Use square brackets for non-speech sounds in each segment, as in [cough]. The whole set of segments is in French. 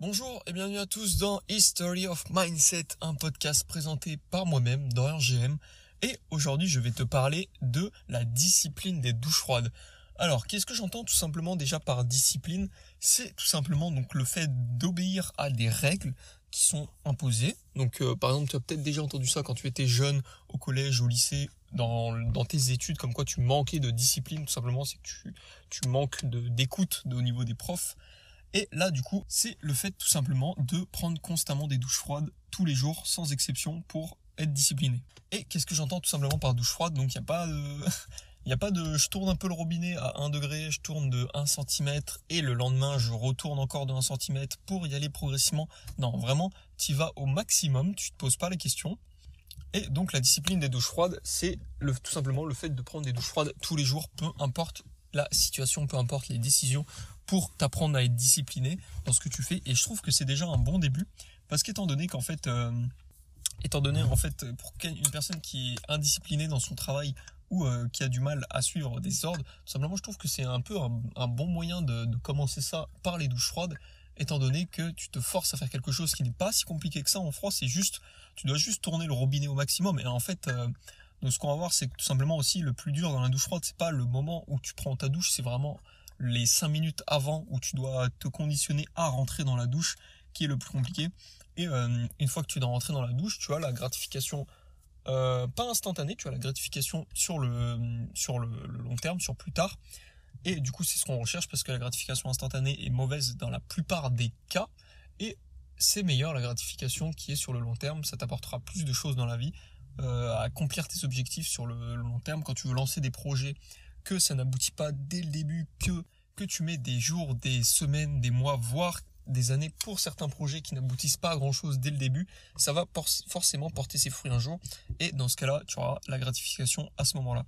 Bonjour et bienvenue à tous dans History of Mindset, un podcast présenté par moi-même, Dorian GM. Et aujourd'hui, je vais te parler de la discipline des douches froides. Alors, qu'est-ce que j'entends tout simplement déjà par discipline? C'est tout simplement donc le fait d'obéir à des règles qui sont imposées. Donc, euh, par exemple, tu as peut-être déjà entendu ça quand tu étais jeune au collège, au lycée, dans, dans tes études, comme quoi tu manquais de discipline. Tout simplement, c'est que tu, tu manques d'écoute au niveau des profs. Et là, du coup, c'est le fait tout simplement de prendre constamment des douches froides tous les jours, sans exception, pour être discipliné. Et qu'est-ce que j'entends tout simplement par douche froide? Donc, il n'y a pas de... [laughs] Il n'y a pas de je tourne un peu le robinet à 1 degré, je tourne de 1 cm et le lendemain je retourne encore de 1 cm pour y aller progressivement. Non, vraiment, tu vas au maximum, tu te poses pas les questions. Et donc la discipline des douches froides, c'est le, tout simplement le fait de prendre des douches froides tous les jours, peu importe la situation, peu importe les décisions, pour t'apprendre à être discipliné dans ce que tu fais. Et je trouve que c'est déjà un bon début, parce qu'étant donné qu'en fait, euh, étant donné en fait pour une personne qui est indisciplinée dans son travail ou euh, qui a du mal à suivre des ordres, tout simplement, je trouve que c'est un peu un, bon moyen de, commencer ça par les douches froides, étant donné que tu te forces à faire quelque chose qui n'est pas si compliqué que ça en froid, c'est juste, tu dois juste tourner le robinet au maximum. Et en fait, euh, donc ce qu'on va voir, c'est que tout simplement aussi le plus dur dans la douche froide, c'est pas le moment où tu prends ta douche, c'est vraiment les 5 minutes avant où tu dois te conditionner à rentrer dans la douche qui est le plus compliqué. Et euh, une fois que tu dois rentrer dans la douche, tu as la gratification euh, pas instantanée, tu as la gratification sur le, sur le, long terme, sur plus tard. Et du coup, c'est ce qu'on recherche parce que la gratification instantanée est mauvaise dans la plupart des cas. Et c'est meilleur la gratification qui est sur le long terme. Ça t'apportera plus de choses dans la vie, euh, à accomplir tes objectifs sur le long terme. Quand tu veux lancer des projets que ça n'aboutit pas dès le début, que, que tu mets des jours, des semaines, des mois, voire des années pour certains projets qui n'aboutissent pas à grand chose dès le début, ça va forcément porter ses fruits un jour. Et dans ce cas-là, tu auras la gratification à ce moment-là.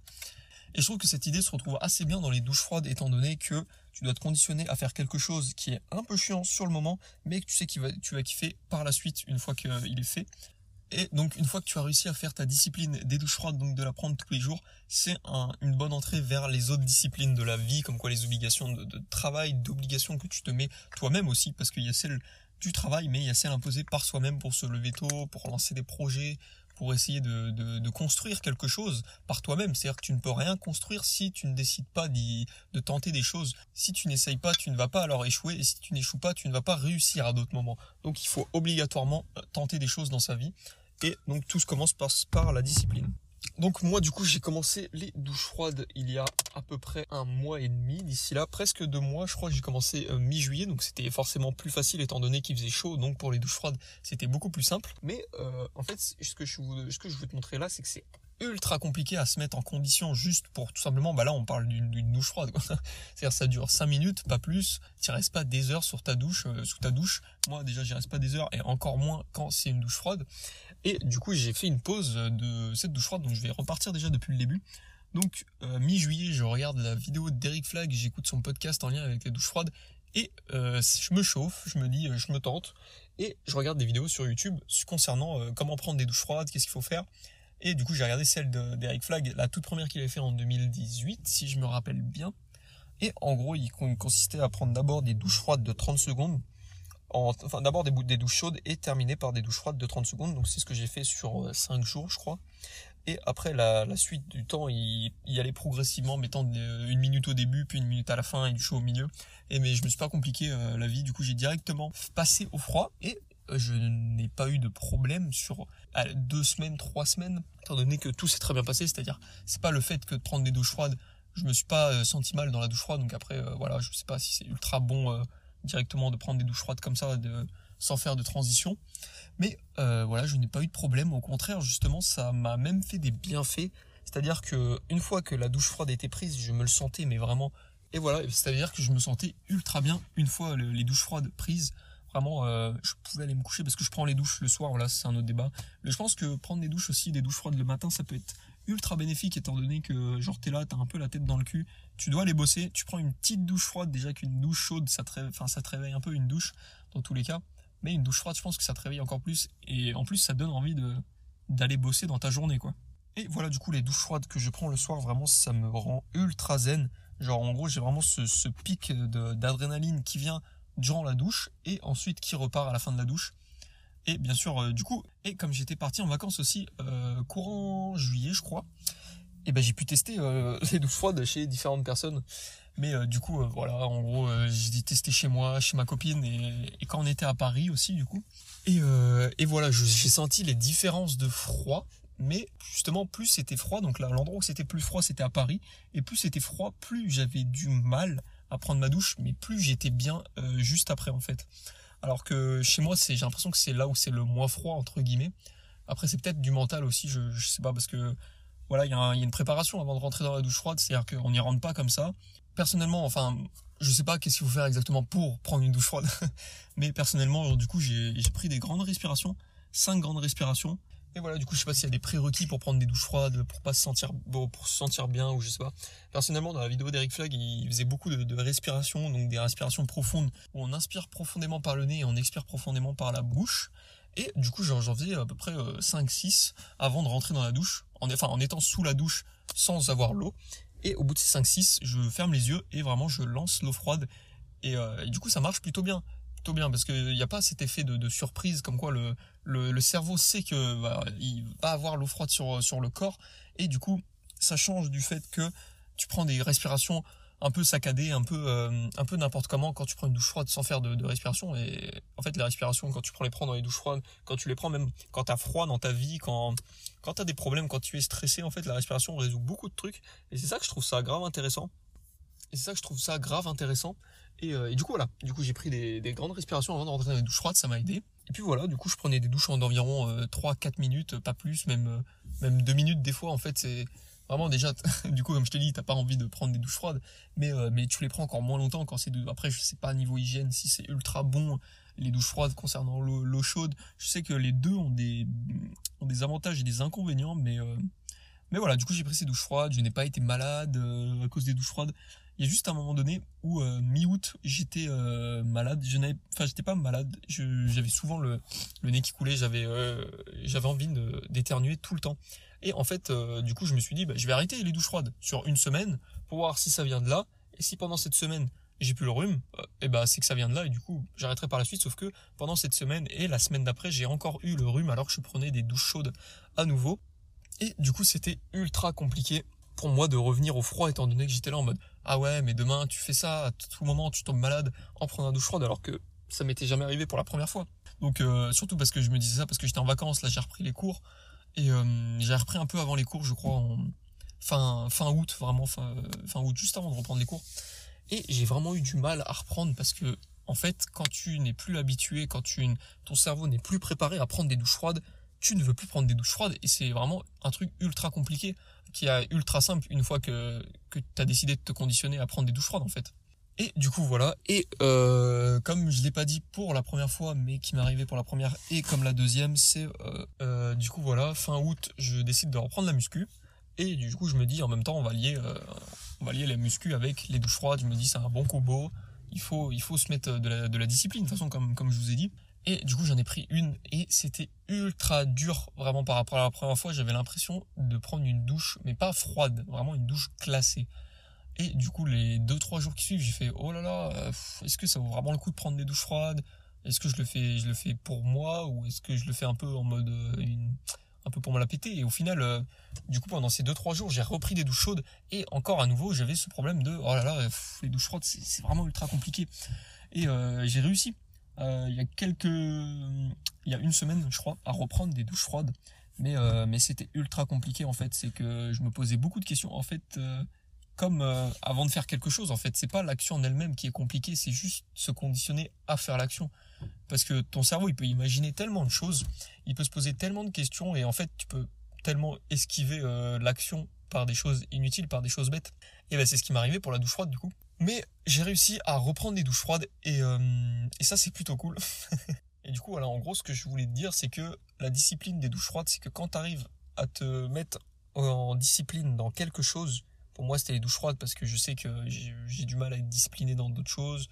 Et je trouve que cette idée se retrouve assez bien dans les douches froides, étant donné que tu dois te conditionner à faire quelque chose qui est un peu chiant sur le moment, mais que tu sais que tu vas kiffer par la suite une fois qu'il est fait. Et donc une fois que tu as réussi à faire ta discipline des douches froides, donc de la prendre tous les jours, c'est une bonne entrée vers les autres disciplines de la vie, comme quoi les obligations de, travail, d'obligations que tu te mets toi-même aussi, parce qu'il y a celle du travail, mais il y a celle imposée par soi-même pour se lever tôt, pour lancer des projets, pour essayer de, de, construire quelque chose par toi-même. C'est-à-dire que tu ne peux rien construire si tu ne décides pas de tenter des choses. Si tu n'essayes pas, tu ne vas pas alors échouer, et si tu n'échoues pas, tu ne vas pas réussir à d'autres moments. Donc il faut obligatoirement euh, tenter des choses dans sa vie. Et donc tout se commence par, par la discipline. Donc moi du coup j'ai commencé les douches froides il y a à peu près un mois et demi. D'ici là presque deux mois, je crois que j'ai commencé euh, mi-juillet, donc c'était forcément plus facile étant donné qu'il faisait chaud. Donc pour les douches froides c'était beaucoup plus simple. Mais euh, en fait ce que, je, je veux te montrer là c'est que c'est ultra compliqué à se mettre en condition juste pour tout simplement, bah là on parle d'une douche froide. [laughs] C'est-à-dire ça dure 5 minutes, pas plus. Tu restes pas des heures sur ta douche, euh, sous ta douche. Moi déjà j'y reste pas des heures et encore moins quand c'est une douche froide. Et du coup j'ai fait une pause de cette douche froide, donc je vais repartir déjà depuis le début. Donc euh, mi-juillet je regarde la vidéo d'Eric Flag, j'écoute son podcast en lien avec les douches froides et euh, je me chauffe, je me dis, je me tente et je regarde des vidéos sur YouTube concernant comment prendre des douches froides, qu'est-ce qu'il faut faire. Et du coup, j'ai regardé celle d'Eric Flag, la toute première qu'il avait fait en 2018, si je me rappelle bien. Et en gros, il consistait à prendre d'abord des douches froides de 30 secondes. Enfin, d'abord des, douches chaudes et terminer par des douches froides de 30 secondes. Donc, c'est ce que j'ai fait sur 5 euh, jours, je crois. Et après, la, suite du temps, il, il, allait progressivement, mettant une minute au début, puis une minute à la fin et du chaud au milieu. Et mais je me suis pas compliqué euh, la vie. Du coup, j'ai directement passé au froid. Et je n'ai pas eu de problème sur deux semaines, trois semaines, étant donné que tout s'est très bien passé. C'est-à-dire, c'est pas le fait que de prendre des douches froides, je me suis pas euh, senti mal dans la douche froide. Donc après, euh, voilà, je sais pas si c'est ultra bon euh, directement de prendre des douches froides comme ça, de, sans faire de transition. Mais voilà, je n'ai pas eu de problème. Au contraire, justement, ça m'a même fait des bienfaits. C'est-à-dire que une fois que la douche froide était prise, je me le sentais, mais vraiment. Et voilà, c'est-à-dire que je me sentais ultra bien une fois les douches froides prises. Vraiment, euh, je pouvais aller me coucher parce que je prends les douches le soir. Voilà, c'est un autre débat. Mais je pense que prendre des douches aussi, des douches froides le matin, ça peut être ultra bénéfique étant donné que genre t'es là, t'as un peu la tête dans le cul, tu dois aller bosser, tu prends une petite douche froide déjà qu'une douche chaude, ça te, réveille, ça un peu une douche dans tous les cas, mais une douche froide, je pense que ça te réveille encore plus et en plus ça donne envie d'aller bosser dans ta journée quoi. Et voilà du coup les douches froides que je prends le soir, vraiment ça me rend ultra zen. Genre en gros j'ai vraiment ce, ce pic d'adrénaline qui vient durant la douche et ensuite qui repart à la fin de la douche. Et bien sûr, euh, du coup, et comme j'étais parti en vacances aussi euh, courant juillet, je crois, et ben j'ai pu tester euh, [laughs] les douches froides chez différentes personnes. Mais euh, du coup, voilà, en gros, j'ai testé chez moi, chez ma copine et, et, quand on était à Paris aussi, du coup. Et, et voilà, j'ai senti les différences de froid. Mais justement, plus c'était froid, donc là, l'endroit où c'était plus froid, c'était à Paris. Et plus c'était froid, plus j'avais du mal à prendre ma douche, mais plus j'étais bien juste après, en fait. Alors que chez moi, j'ai l'impression que c'est là où c'est le moins froid, entre guillemets. Après, c'est peut-être du mental aussi, je, je sais pas, parce que voilà, il y, a une préparation avant de rentrer dans la douche froide, c'est-à-dire qu'on n'y rentre pas comme ça. Personnellement, enfin, je sais pas qu'est-ce qu'il faut faire exactement pour prendre une douche froide, [laughs] mais personnellement, du coup, j'ai pris des grandes respirations, cinq grandes respirations, et voilà, du coup, je sais pas s'il y a des prérequis pour prendre des douches froides, pour pas se sentir bon, pour se sentir bien ou je sais pas. Personnellement, dans la vidéo d'Eric Flag, il faisait beaucoup de, de respiration, donc des respirations profondes où on inspire profondément par le nez et on expire profondément par la bouche. Et du coup, j'en faisais à peu près 5-6 euh, avant de rentrer dans la douche, en, enfin en étant sous la douche sans avoir l'eau. Et au bout de ces 5-6, je ferme les yeux et vraiment je lance l'eau froide. Et, euh, et, du coup, ça marche plutôt bien bien parce qu'il n'y a pas cet effet de, surprise comme quoi le, cerveau sait que bah, il va avoir l'eau froide sur, le corps. Et du coup ça change du fait que tu prends des respirations un peu saccadées, un peu euh, un peu n'importe comment quand tu prends une douche froide sans faire de, respiration. Et en fait les respirations quand tu prends les prends dans les douches froides, quand tu les prends même quand tu as froid dans ta vie, quand quand tu as des problèmes, quand tu es stressé en fait la respiration résout beaucoup de trucs. Et c'est ça que je trouve ça grave intéressant. Et c'est ça que je trouve ça grave intéressant euh, et, du coup, voilà. Du coup, j'ai pris des, des, grandes respirations avant de rentrer dans les douches froides, ça m'a aidé. Et puis voilà, du coup, je prenais des douches en environ euh, 3-4 minutes, pas plus, même, euh, même 2 minutes des fois. En fait, c'est vraiment déjà, [laughs] du coup, comme je te dis, t'as pas envie de prendre des douches froides, mais, euh, mais tu les prends encore moins longtemps quand c'est. Après, je sais pas niveau hygiène si c'est ultra bon, les douches froides concernant l'eau chaude. Je sais que les deux ont des, ont des avantages et des inconvénients, mais, mais voilà, du coup, j'ai pris ces douches froides, je n'ai pas été malade à cause des douches froides. Il y a juste un moment donné où euh, mi-août j'étais euh, malade. Je n'avais, enfin j'étais pas malade. j'avais souvent le, le nez qui coulait. J'avais euh, j'avais envie d'éternuer tout le temps. Et en fait, du coup, je me suis dit, bah, je vais arrêter les douches froides sur une semaine pour voir si ça vient de là. Et si pendant cette semaine j'ai plus le rhume, et bah c'est que ça vient de là. Et du coup, j'arrêterai par la suite. Sauf que pendant cette semaine et la semaine d'après, j'ai encore eu le rhume alors que je prenais des douches chaudes à nouveau. Et du coup, c'était ultra compliqué pour moi de revenir au froid étant donné que j'étais là en mode ah ouais mais demain tu fais ça à tout moment tu tombes malade en prenant un douche froide alors que ça m'était jamais arrivé pour la première fois. Donc euh, surtout parce que je me disais ça parce que j'étais en vacances là j'ai repris les cours et euh, j'ai repris un peu avant les cours je crois en fin fin août vraiment fin, fin août juste avant de reprendre les cours. Et j'ai vraiment eu du mal à reprendre parce que en fait quand tu n'es plus habitué quand tu ton cerveau n'est plus préparé à prendre des douches froides tu ne veux plus prendre des douches froides et c'est vraiment un truc ultra compliqué qui est ultra simple une fois que, que tu as décidé de te conditionner à prendre des douches froides en fait. Et du coup voilà, et euh, comme je l'ai pas dit pour la première fois, mais qui m'est arrivé pour la première et comme la deuxième, c'est euh, euh, du coup voilà, fin août, je décide de reprendre la muscu. Et du coup je me dis en même temps on va lier, on va lier la muscu avec les douches froides, je me dis c'est un bon combo, il faut, il faut se mettre de la, de la discipline de toute façon comme, comme je vous ai dit. Et du coup, j'en ai pris une et c'était ultra dur. Vraiment, par rapport à la première fois, j'avais l'impression de prendre une douche, mais pas froide, vraiment une douche glacée. Et du coup, les deux trois jours qui suivent, j'ai fait oh là là, euh, est-ce que ça vaut vraiment le coup de prendre des douches froides? Est-ce que je le fais, je le fais pour moi ou est-ce que je le fais un peu en mode euh, un peu pour me la péter? Et au final, euh, du coup, pendant ces deux trois jours, j'ai repris des douches chaudes et encore à nouveau, j'avais ce problème de oh là là, les douches froides, c'est vraiment ultra compliqué. Et j'ai réussi il y a quelques, il y a une semaine, je crois, à reprendre des douches froides. Mais, euh, mais c'était ultra compliqué en fait. C'est que je me posais beaucoup de questions. En fait, euh, comme avant de faire quelque chose, en fait, c'est pas l'action en elle-même qui est compliquée, c'est juste se conditionner à faire l'action. Parce que ton cerveau, il peut imaginer tellement de choses, il peut se poser tellement de questions et en fait, tu peux tellement esquiver l'action par des choses inutiles, par des choses bêtes. Et ben c'est ce qui arrivé pour la douche froide du coup. Mais j'ai réussi à reprendre des douches froides et, euh, et ça c'est plutôt cool. [laughs] et du coup voilà en gros ce que je voulais te dire c'est que la discipline des douches froides c'est que quand tu arrives à te mettre en discipline dans quelque chose, pour moi c'était les douches froides parce que je sais que j'ai du mal à être discipliné dans d'autres choses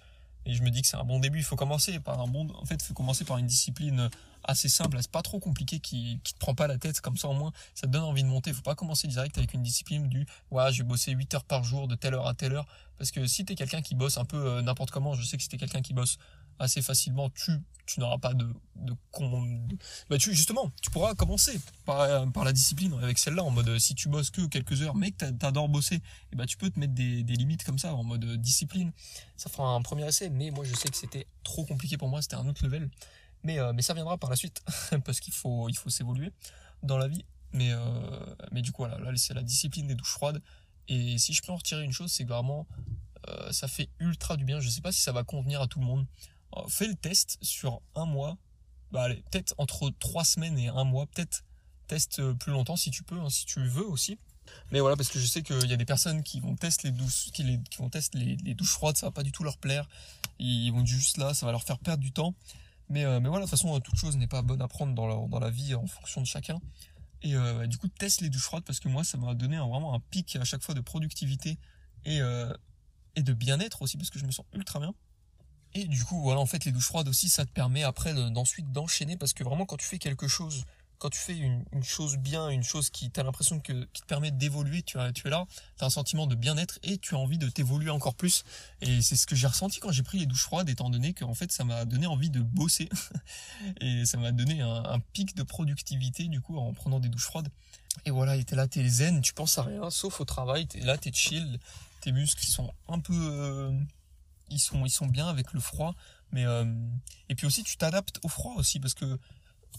et je me dis que c'est un bon début. Il faut commencer par un bon, en fait, il faut commencer par une discipline assez simple, c'est pas trop compliqué, qui, qui te prend pas la tête, comme ça au moins, ça te donne envie de monter. Faut pas commencer direct avec une discipline du, ouais, je vais bosser 8 heures par jour, de telle heure à telle heure. Parce que si t'es quelqu'un qui bosse un peu euh, n'importe comment, je sais que si t'es quelqu'un qui bosse assez facilement, tu tu n'auras pas de, de, bah tu justement tu pourras commencer par, par la discipline avec celle-là en mode si tu bosses que quelques heures mais que t'adores bosser et bah tu peux te mettre des, des limites comme ça en mode discipline. Ça fera un premier essai mais moi je sais que c'était trop compliqué pour moi c'était un autre level. Mais euh, mais ça viendra par la suite [laughs] parce qu'il faut il faut s'évoluer dans la vie. Mais euh, mais du coup là c'est la discipline des douches froides. Et si je peux en retirer une chose c'est que vraiment euh, ça fait ultra du bien. Je sais pas si ça va convenir à tout le monde. euh, fais le test sur un mois. Bah, allez, peut-être entre trois semaines et un mois. Peut-être teste euh, plus longtemps si tu peux, hein, si tu veux aussi. Mais voilà, parce que je sais qu'il y a des personnes qui vont tester les douches, qui, vont tester les, douches froides, ça va pas du tout leur plaire. Ils vont juste là, ça va leur faire perdre du temps. Mais, euh, mais voilà, de toute façon, toute chose n'est pas bonne à prendre dans la, vie en fonction de chacun. Et euh, du coup, teste les douches froides parce que moi, ça m'a donné un, vraiment un pic à chaque fois de productivité et, euh, et de bien-être aussi parce que je me sens ultra bien. Et du coup, voilà, en fait, les douches froides aussi, ça te permet après d'ensuite d'enchaîner parce que vraiment, quand tu fais quelque chose, quand tu fais une, chose bien, une chose qui t'as l'impression que qui te permet d'évoluer, tu, es là, t'as un sentiment de bien-être et tu as envie de t'évoluer encore plus. Et c'est ce que j'ai ressenti quand j'ai pris les douches froides, étant donné qu'en fait, ça m'a donné envie de bosser [laughs] et ça m'a donné un, pic de productivité du coup en prenant des douches froides. Et voilà, et t'es là, t'es zen, tu penses à rien, sauf au travail, t'es là, t'es chill, tes muscles sont un peu euh, ils sont ils sont bien avec le froid mais euh, et puis aussi tu t'adaptes au froid aussi parce que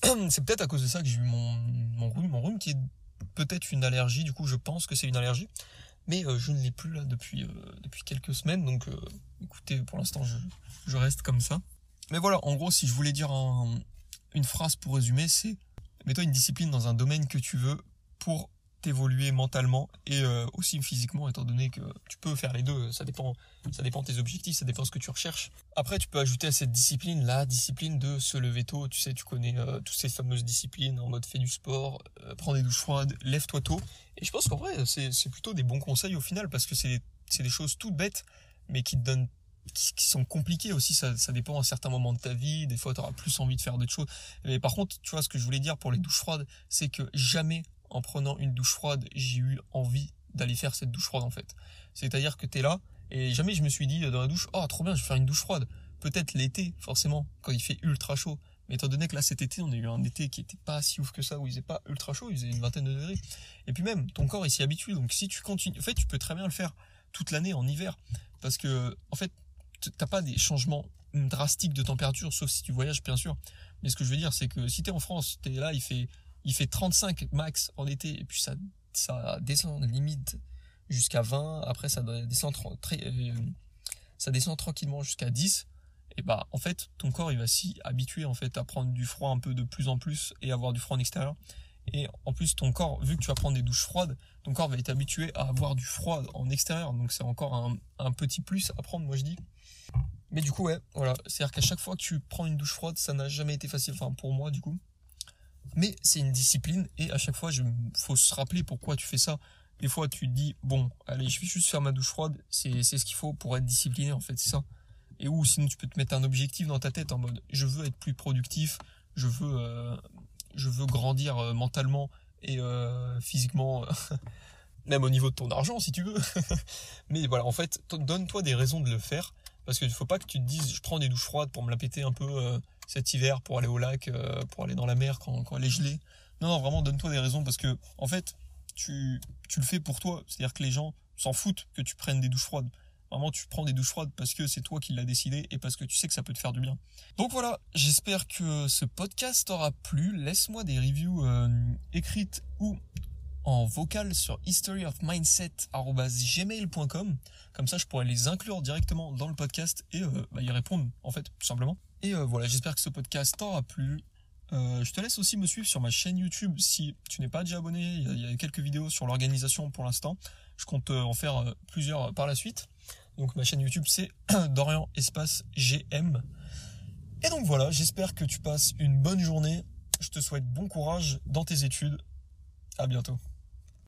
[clears throat] c'est peut-être à cause de ça que j'ai eu mon mon rhume mon rhume qui est peut-être une allergie du coup je pense que c'est une allergie mais euh, je ne l'ai plus là depuis euh, depuis quelques semaines donc écoutez pour l'instant je je reste comme ça. Mais voilà en gros si je voulais dire un, une phrase pour résumer c'est mets-toi une discipline dans un domaine que tu veux pour t'évoluer mentalement et euh, aussi physiquement étant donné que tu peux faire les deux ça dépend ça dépend tes objectifs ça dépend ce que tu recherches. Après tu peux ajouter à cette discipline la discipline de se lever tôt. Tu sais tu connais euh, toutes ces fameuses disciplines en mode fais du sport euh, prends des douches froides lève-toi tôt. Et je pense qu'en vrai c'est c'est plutôt des bons conseils au final parce que c'est c'est des choses toutes bêtes mais qui te donnent qui, sont compliquées aussi. Ça, ça dépend à certains moments de ta vie. Des fois tu auras plus envie de faire d'autres choses. Mais par contre tu vois ce que je voulais dire pour les douches froides c'est que jamais en prenant une douche froide, j'ai eu envie d'aller faire cette douche froide en fait. C'est-à-dire que t'es là et jamais je me suis dit dans la douche, oh trop bien, je vais faire une douche froide. Peut-être l'été, forcément, quand il fait ultra chaud. Mais étant donné que là cet été, on a eu un été qui était pas si ouf que ça, où il faisait pas ultra chaud, il faisait une vingtaine de degrés. Et puis même, ton corps il s'y habitue. Donc si tu continues, en fait, tu peux très bien le faire toute l'année en hiver, parce que en fait, t'as pas des changements drastiques de température, sauf si tu voyages bien sûr. Mais ce que je veux dire, c'est que si t'es en France, t'es là, il fait il fait 35 max en été et puis ça ça descend limite jusqu'à 20 après ça descend très euh, ça descend tranquillement jusqu'à 10 et bah en fait ton corps il va s'y habituer en fait à prendre du froid un peu de plus en plus et avoir du froid en extérieur. Et en plus ton corps vu que tu vas prendre des douches froides ton corps va être habitué à avoir du froid en extérieur. Donc c'est encore un, un petit plus à prendre moi je dis. Mais du coup ouais voilà. C'est à dire qu'à chaque fois que tu prends une douche froide ça n'a jamais été facile enfin pour moi du coup mais c'est une discipline et à chaque fois, il faut se rappeler pourquoi tu fais ça. Des fois, tu te dis, bon, allez, je vais juste faire ma douche froide, c'est, ce qu'il faut pour être discipliné, en fait, c'est ça. Et ou sinon, tu peux te mettre un objectif dans ta tête en mode, je veux être plus productif, je veux, euh, je veux grandir euh, mentalement et euh, physiquement, [laughs] même au niveau de ton argent, si tu veux. [laughs] Mais voilà, en fait, donne-toi des raisons de le faire, parce qu'il ne faut pas que tu te dises, je prends des douches froides pour me la péter un peu cet hiver pour aller au lac, euh, pour aller dans la mer quand, quand elle est gelée. Non, non, vraiment, donne-toi des raisons parce que, en fait, tu, tu le fais pour toi. C'est-à-dire que les gens s'en foutent que tu prennes des douches froides. Vraiment, tu prends des douches froides parce que c'est toi qui l'as décidé et parce que tu sais que ça peut te faire du bien. Donc voilà, j'espère que ce podcast t'aura plu. Laisse-moi des reviews euh, écrites ou en vocal sur historyofmindset.gmail.com. Comme ça, je pourrais les inclure directement dans le podcast et euh, bah, y répondre, en fait, tout simplement. Et euh, voilà, j'espère que ce podcast t'aura plu. Euh, je te laisse aussi me suivre sur ma chaîne YouTube si tu n'es pas déjà abonné. Il y, a, quelques vidéos sur l'organisation pour l'instant. Je compte en faire plusieurs par la suite. Donc ma chaîne YouTube c'est [coughs] Dorian Espace GM. Et donc voilà, j'espère que tu passes une bonne journée. Je te souhaite bon courage dans tes études. À bientôt.